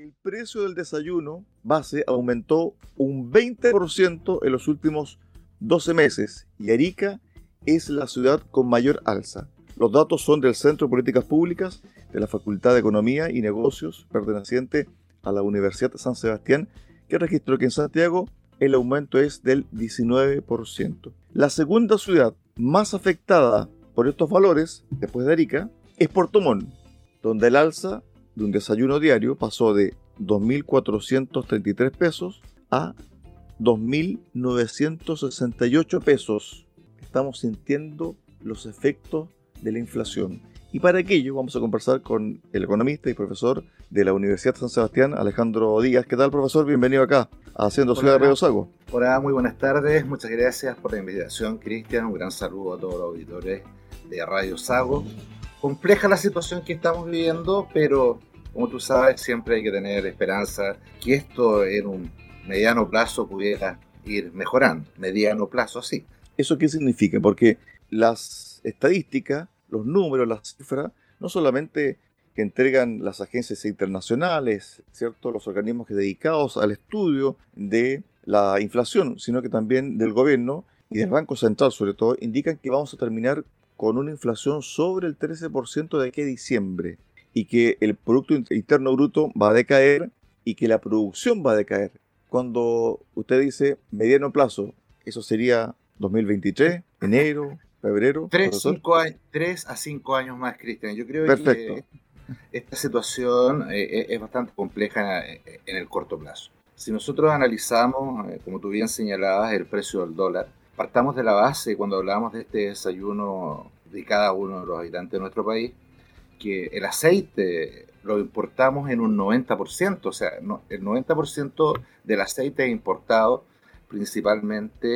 El precio del desayuno base aumentó un 20% en los últimos 12 meses y Arica es la ciudad con mayor alza. Los datos son del Centro de Políticas Públicas de la Facultad de Economía y Negocios perteneciente a la Universidad San Sebastián, que registró que en Santiago el aumento es del 19%. La segunda ciudad más afectada por estos valores, después de Arica, es Puerto Montt, donde el alza de un desayuno diario pasó de 2.433 pesos a 2.968 pesos. Estamos sintiendo los efectos de la inflación. Y para aquello vamos a conversar con el economista y profesor de la Universidad de San Sebastián, Alejandro Díaz. ¿Qué tal, profesor? Bienvenido acá, a Haciendo Ciudad de Radio Sago. Hola, muy buenas tardes. Muchas gracias por la invitación, Cristian. Un gran saludo a todos los auditores de Radio Sago. Compleja la situación que estamos viviendo, pero como tú sabes, siempre hay que tener esperanza que esto en un mediano plazo pudiera ir mejorando. Mediano plazo, sí. ¿Eso qué significa? Porque las estadísticas los números, las cifras, no solamente que entregan las agencias internacionales, ¿cierto? los organismos dedicados al estudio de la inflación, sino que también del gobierno y del Banco Central sobre todo, indican que vamos a terminar con una inflación sobre el 13% de aquí a diciembre y que el Producto Interno Bruto va a decaer y que la producción va a decaer. Cuando usted dice mediano plazo, eso sería 2023, enero, febrero. Tres, cinco años, tres a cinco años más, Cristian. Yo creo que esta situación eh, eh, es bastante compleja en el corto plazo. Si nosotros analizamos, eh, como tú bien señalabas, el precio del dólar, partamos de la base cuando hablamos de este desayuno de cada uno de los habitantes de nuestro país, que el aceite lo importamos en un 90%, o sea, el 90% del aceite importado principalmente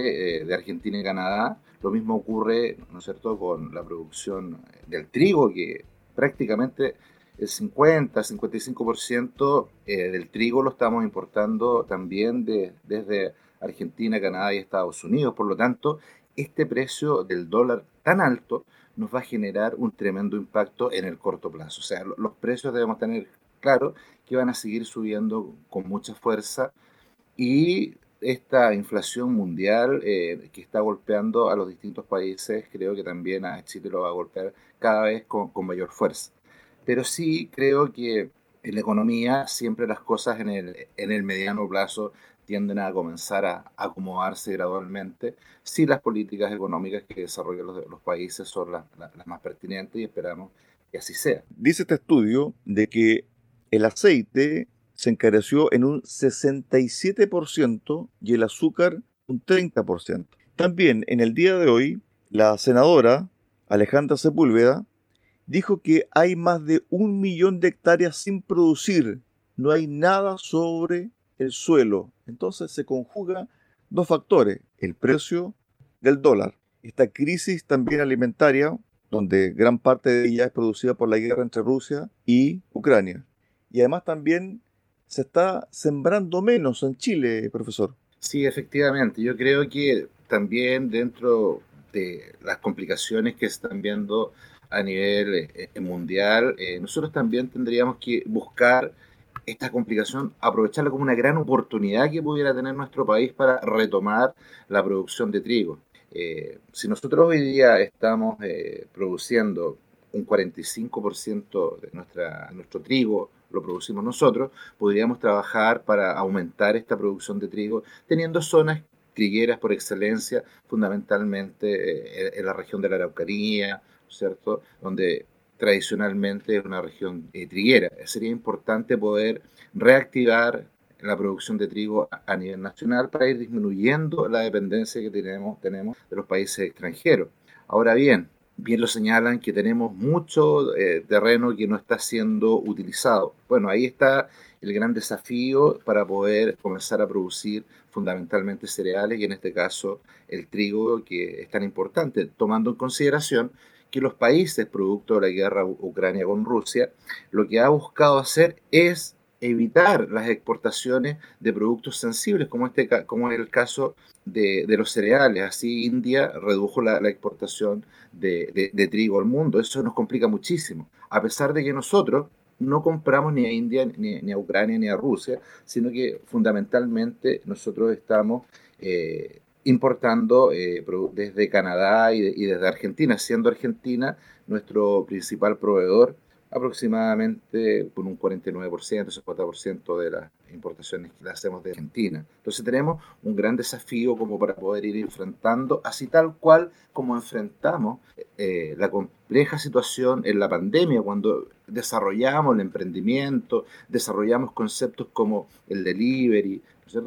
de Argentina y Canadá, lo mismo ocurre, ¿no es cierto?, con la producción del trigo, que prácticamente el 50, 55% eh, del trigo lo estamos importando también de, desde Argentina, Canadá y Estados Unidos. Por lo tanto, este precio del dólar tan alto nos va a generar un tremendo impacto en el corto plazo. O sea, los precios debemos tener claro que van a seguir subiendo con mucha fuerza y esta inflación mundial eh, que está golpeando a los distintos países, creo que también a Chile lo va a golpear cada vez con, mayor fuerza. Pero sí creo que en la economía siempre las cosas en el, en el mediano plazo tienden a comenzar a acomodarse gradualmente si las políticas económicas que desarrollan los, países son las, las más pertinentes y esperamos que así sea. Dice este estudio de que el aceite se encareció en un 67% y el azúcar un 30%. También en el día de hoy, la senadora Alejandra Sepúlveda dijo que hay más de un millón de hectáreas sin producir, no hay nada sobre el suelo. Entonces se conjuga dos factores, el precio del dólar, esta crisis también alimentaria, donde gran parte de ella es producida por la guerra entre Rusia y Ucrania. Y además también se está sembrando menos en Chile, profesor. Sí, efectivamente. Yo creo que también dentro de las complicaciones que se están viendo a nivel eh, mundial, eh, nosotros también tendríamos que buscar esta complicación, aprovecharla como una gran oportunidad que pudiera tener nuestro país para retomar la producción de trigo. si nosotros hoy día estamos produciendo un 45% de nuestra, nuestro trigo lo producimos nosotros, podríamos trabajar para aumentar esta producción de trigo teniendo zonas trigueras por excelencia, fundamentalmente eh, en la región de la Araucanía, ¿cierto? Donde tradicionalmente es una región eh, triguera. Sería importante poder reactivar la producción de trigo a nivel nacional para ir disminuyendo la dependencia que tenemos, tenemos de los países extranjeros. Ahora bien, bien lo señalan que tenemos mucho eh, terreno que no está siendo utilizado. Bueno, ahí está el gran desafío para poder comenzar a producir fundamentalmente cereales y en este caso el trigo que es tan importante, tomando en consideración que los países producto de la guerra Ucrania con Rusia lo que ha buscado hacer es evitar las exportaciones de productos sensibles, como, este, como es el caso de, los cereales. Así India redujo la, exportación de, trigo al mundo. Eso nos complica muchísimo. A pesar de que nosotros no compramos ni a India, ni, a Ucrania, ni a Rusia, sino que fundamentalmente nosotros estamos eh, importando eh, desde Canadá y, y, desde Argentina, siendo Argentina nuestro principal proveedor aproximadamente con un 49%, 50% de las importaciones que hacemos de Argentina. Entonces tenemos un gran desafío como para poder ir enfrentando, así tal cual como enfrentamos eh, la compleja situación en la pandemia, cuando desarrollamos el emprendimiento, desarrollamos conceptos como el delivery.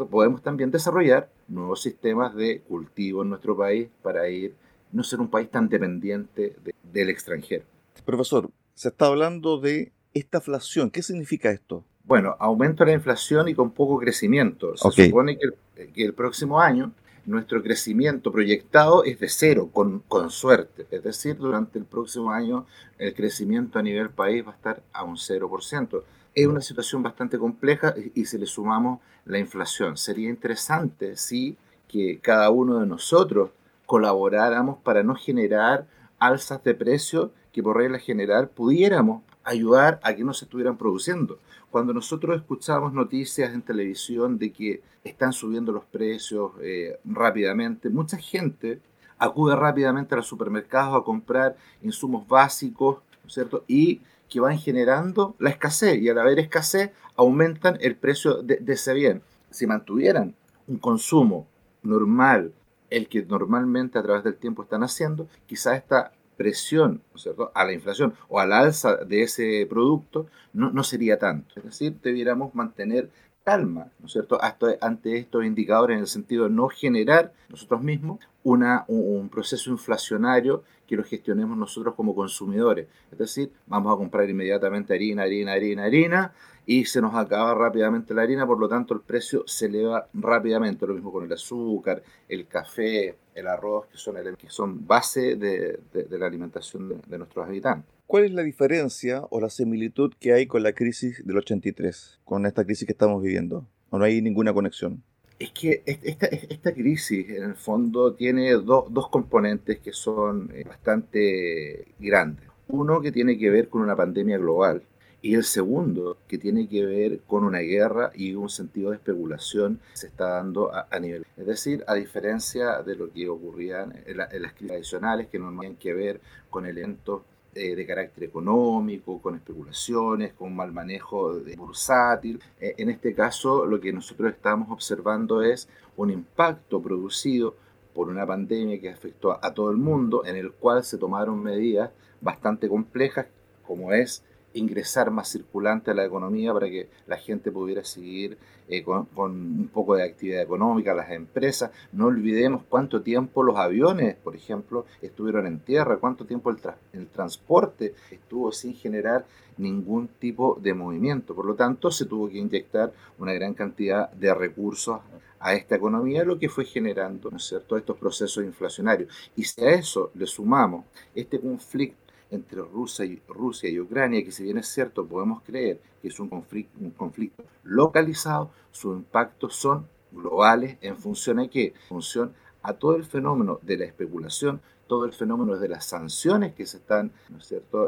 Podemos también desarrollar nuevos sistemas de cultivo en nuestro país para ir no ser un país tan dependiente del extranjero. Profesor, se está hablando de estaflación. ¿Qué significa esto? Bueno, aumento de la inflación y con poco crecimiento. Se supone que el, próximo año nuestro crecimiento proyectado es de cero, con, con, suerte. Es decir, durante el próximo año el crecimiento a nivel país va a estar a un 0%. Es una situación bastante compleja y, si le sumamos la inflación. Sería interesante si que cada uno de nosotros colaboráramos para no generar alzas de precios que por regla general pudiéramos ayudar a que no se estuvieran produciendo. Cuando nosotros escuchamos noticias en televisión de que están subiendo los precios eh, rápidamente, mucha gente acude rápidamente a los supermercados a comprar insumos básicos, cierto? Y que van generando la escasez y al haber escasez aumentan el precio de, de ese bien. Si mantuvieran un consumo normal, el que normalmente a través del tiempo están haciendo, quizás esta presión cierto? a la inflación o al alza de ese producto no, no sería tanto. Es decir, debiéramos mantener calma, ¿no es cierto?, Hasta ante estos indicadores en el sentido de no generar nosotros mismos una, un, proceso inflacionario que lo gestionemos nosotros como consumidores. Es decir, vamos a comprar inmediatamente harina, harina, harina, harina, y se nos acaba rápidamente la harina, por lo tanto el precio se eleva rápidamente. Lo mismo con el azúcar, el café, el arroz, que son, que son base de, de, la alimentación de nuestros habitantes. ¿Cuál es la diferencia o la similitud que hay con la crisis del 83, con esta crisis que estamos viviendo? ¿O no hay ninguna conexión? Es que esta, esta crisis, en el fondo, tiene dos componentes que son eh, bastante grandes. Uno que tiene que ver con una pandemia global y el segundo que tiene que ver con una guerra y un sentido de especulación que se está dando a, nivel. Es decir, a diferencia de lo que ocurría en, las crisis tradicionales que no tenían que ver con eventos eh, de carácter económico, con especulaciones, con mal manejo de bursátil. Eh, en este caso, lo que nosotros estamos observando es un impacto producido por una pandemia que afectó a todo el mundo, en el cual se tomaron medidas bastante complejas, como es ingresar más circulante a la economía para que la gente pudiera seguir eh, con, un poco de actividad económica, las empresas. No olvidemos cuánto tiempo los aviones, por ejemplo, estuvieron en tierra, cuánto tiempo el, el transporte estuvo sin generar ningún tipo de movimiento. Por lo tanto, se tuvo que inyectar una gran cantidad de recursos a esta economía, lo que fue generando ¿no es cierto? estos procesos inflacionarios. Y si a eso le sumamos este conflicto entre Rusia y, Rusia y Ucrania, que si bien es cierto podemos creer que es un conflicto, localizado, sus impactos son globales en función a qué? En función a todo el fenómeno de la especulación, todo el fenómeno de las sanciones que se están,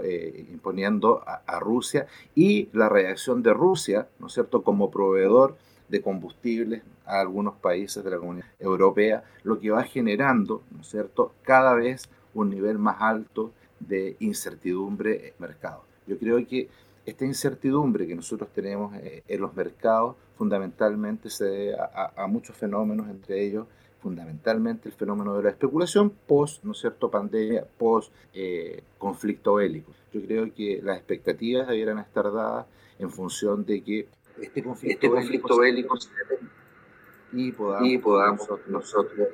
eh, imponiendo a, a, Rusia y la reacción de Rusia, ¿no es cierto?, como proveedor de combustibles a algunos países de la Comunidad Europea, lo que va generando, ¿no es cierto?, cada vez un nivel más alto de incertidumbre en mercado. Yo creo que esta incertidumbre que nosotros tenemos eh, en los mercados fundamentalmente se debe a, muchos fenómenos, entre ellos fundamentalmente el fenómeno de la especulación post, ¿no es cierto?, pandemia, post eh, conflicto bélico. Yo creo que las expectativas debieran estar dadas en función de que este conflicto, este conflicto bélico, y podamos, nosotros,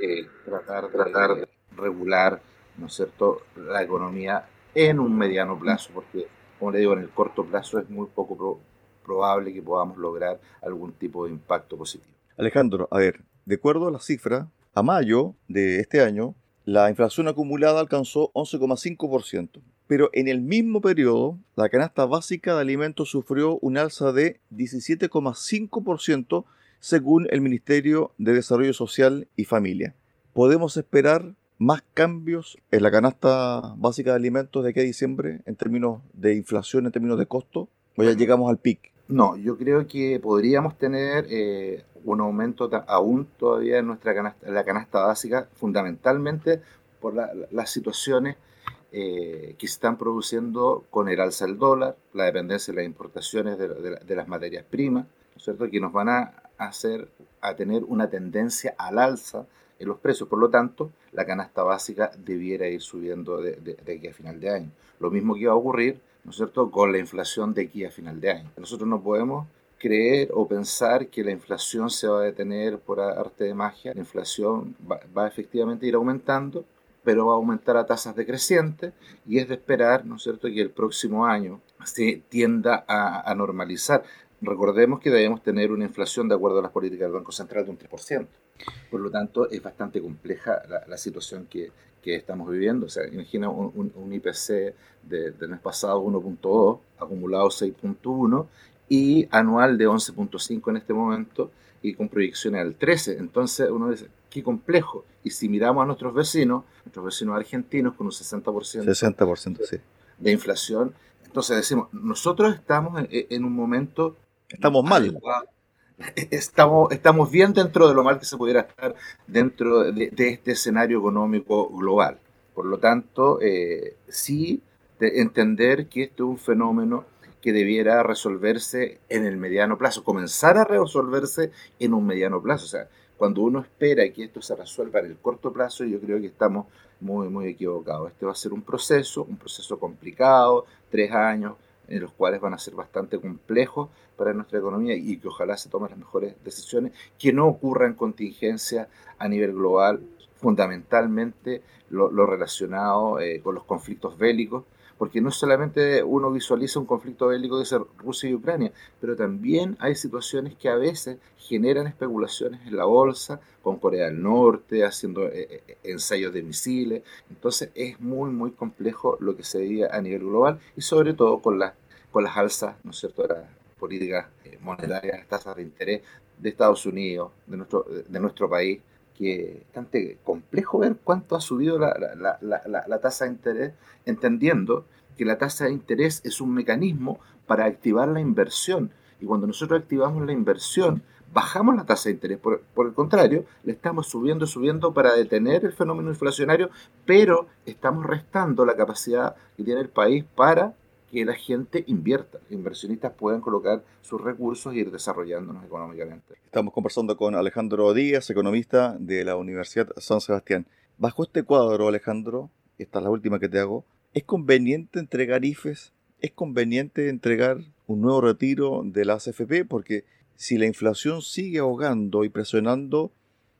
eh, tratar, tratar de regular ¿no es cierto?, la economía en un mediano plazo, porque, como le digo, en el corto plazo es muy poco probable que podamos lograr algún tipo de impacto positivo. Alejandro, a ver, de acuerdo a la cifra, a mayo de este año, la inflación acumulada alcanzó 11,5%, pero en el mismo periodo, la canasta básica de alimentos sufrió un alza de 17,5% según el Ministerio de Desarrollo Social y Familia. ¿Podemos esperar más cambios en la canasta básica de alimentos de aquí a diciembre en términos de inflación, en términos de costo? ¿O ya llegamos al pic? No, yo creo que podríamos tener eh, un aumento aún todavía en nuestra canasta, la canasta básica, fundamentalmente por las situaciones eh, que se están produciendo con el alza del dólar, la dependencia de las importaciones de, las materias primas, ¿no cierto? que nos van a hacer a tener una tendencia al alza en los precios. Por lo tanto, la canasta básica debiera ir subiendo de, aquí a final de año. Lo mismo que iba a ocurrir, ¿no es cierto?, con la inflación de aquí a final de año. Nosotros no podemos creer o pensar que la inflación se va a detener por arte de magia. La inflación va, va efectivamente a ir aumentando, pero va a aumentar a tasas decrecientes y es de esperar, ¿no es cierto?, que el próximo año se tienda a, a normalizar. Recordemos que debemos tener una inflación de acuerdo a las políticas del Banco Central de un 3%. Por lo tanto, es bastante compleja la, situación que, que, estamos viviendo. O sea, imagina un, un, IPC de, del mes pasado 1.2, acumulado 6.1 y anual de 11.5 en este momento y con proyecciones al 13. Entonces uno dice, qué complejo. Y si miramos a nuestros vecinos, nuestros vecinos argentinos con un 60%, 60% sí. de inflación, entonces decimos, nosotros estamos en un momento Estamos mal. Estamos, estamos bien dentro de lo mal que se pudiera estar dentro de, este escenario económico global. Por lo tanto, eh, sí de entender que esto es un fenómeno que debiera resolverse en el mediano plazo, comenzar a resolverse en un mediano plazo. O sea, cuando uno espera que esto se resuelva en el corto plazo, yo creo que estamos muy, muy equivocados. Este va a ser un proceso, un proceso complicado, tres años, en los cuales van a ser bastante complejos para nuestra economía y que ojalá se tomen las mejores decisiones, que no ocurran contingencias a nivel global, fundamentalmente lo, relacionado eh, con los conflictos bélicos, porque no solamente uno visualiza un conflicto bélico de ser Rusia y Ucrania, pero también hay situaciones que a veces generan especulaciones en la bolsa, con Corea del Norte, haciendo eh, eh, ensayos de misiles. Entonces es muy, muy complejo lo que se veía a nivel global y sobre todo con, las con las alzas, ¿no es cierto?, de las políticas eh, monetarias, tasas de interés de Estados Unidos, de nuestro, de nuestro país, que es bastante complejo ver cuánto ha subido la, la, la, la, tasa de interés, entendiendo que la tasa de interés es un mecanismo para activar la inversión. Y cuando nosotros activamos la inversión, bajamos la tasa de interés. Por, por, el contrario, le estamos subiendo, subiendo para detener el fenómeno inflacionario, pero estamos restando la capacidad que tiene el país para que la gente invierta, inversionistas puedan colocar sus recursos y ir desarrollándonos económicamente. Estamos conversando con Alejandro Díaz, economista de la Universidad San Sebastián. Bajo este cuadro, Alejandro, esta es la última que te hago, ¿es conveniente entregar IFES? ¿Es conveniente entregar un nuevo retiro de la AFP? Porque si la inflación sigue ahogando y presionando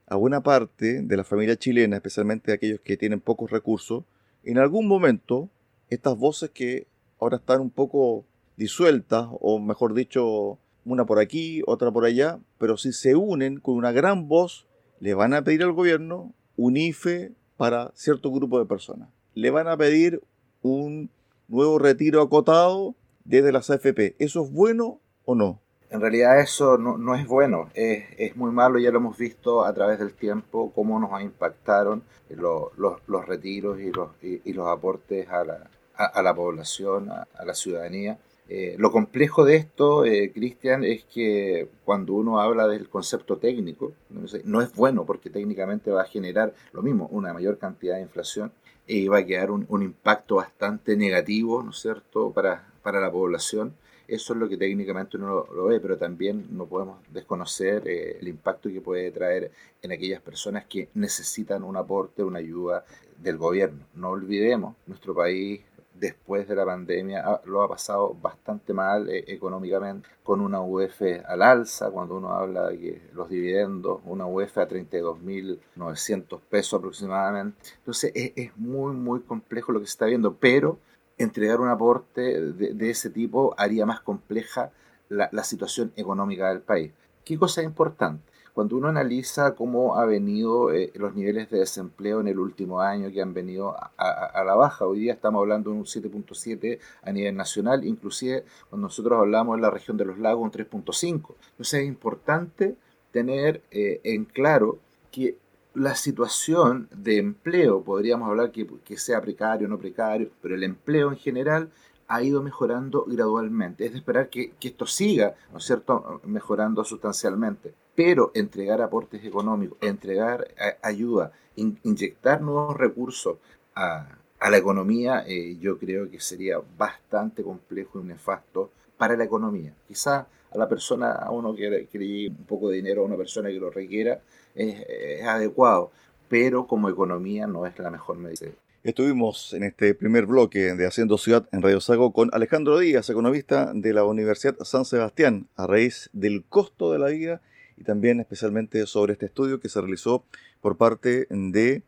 a buena parte de la familia chilena, especialmente aquellos que tienen pocos recursos, en algún momento estas voces que ahora están un poco disueltas, o mejor dicho, una por aquí, otra por allá, pero si se unen con una gran voz, le van a pedir al gobierno un IFE para cierto grupo de personas. Le van a pedir un nuevo retiro acotado desde las AFP. ¿Eso es bueno o no? En realidad eso no, es bueno, es, muy malo, ya lo hemos visto a través del tiempo, cómo nos impactaron los, los, retiros y los, y los aportes a la, a, la población, a, la ciudadanía. Eh, lo complejo de esto, eh, Cristian, es que cuando uno habla del concepto técnico, no, es bueno porque técnicamente va a generar lo mismo, una mayor cantidad de inflación y va a quedar un, impacto bastante negativo, ¿no es cierto?, para, para la población. Eso es lo que técnicamente uno lo, ve, pero también no podemos desconocer eh, el impacto que puede traer en aquellas personas que necesitan un aporte, una ayuda del gobierno. No olvidemos, nuestro país después de la pandemia ah, lo ha pasado bastante mal eh, económicamente, con una UF al alza, cuando uno habla de que los dividendos, una UF a 32.900 pesos aproximadamente. Entonces es, muy, muy complejo lo que se está viendo, pero entregar un aporte de, ese tipo haría más compleja la, la situación económica del país. ¿Qué cosa es importante? Cuando uno analiza cómo ha venido eh, los niveles de desempleo en el último año que han venido a, la baja, hoy día estamos hablando de un 7.7 a nivel nacional, inclusive cuando nosotros hablamos en la región de los lagos un 3.5. Entonces es importante tener eh, en claro que la situación de empleo, podríamos hablar que, que sea precario o no precario, pero el empleo en general ha ido mejorando gradualmente. Es de esperar que, esto siga, ¿no es cierto?, mejorando sustancialmente. Pero entregar aportes económicos, entregar ayuda, inyectar nuevos recursos a, la economía, eh, yo creo que sería bastante complejo y nefasto para la economía. Quizá a la persona, a uno que, que le un poco de dinero a una persona que lo requiera, es adecuado, pero como economía no es la mejor medida. Estuvimos en este primer bloque de Haciendo Ciudad en Radio Sago con Alejandro Díaz, economista de la Universidad San Sebastián, a raíz del costo de la vida y también especialmente sobre este estudio que se realizó por parte de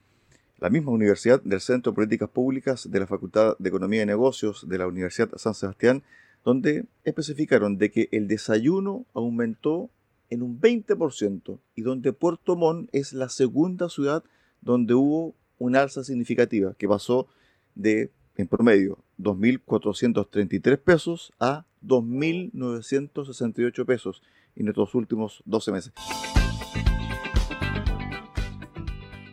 la misma universidad del Centro de Políticas Públicas de la Facultad de Economía y Negocios de la Universidad San Sebastián, donde especificaron de que el desayuno aumentó en un 20% y donde Puerto Montt es la segunda ciudad donde hubo una alza significativa que pasó de, en promedio, 2.433 pesos a 2.968 pesos en estos últimos 12 meses.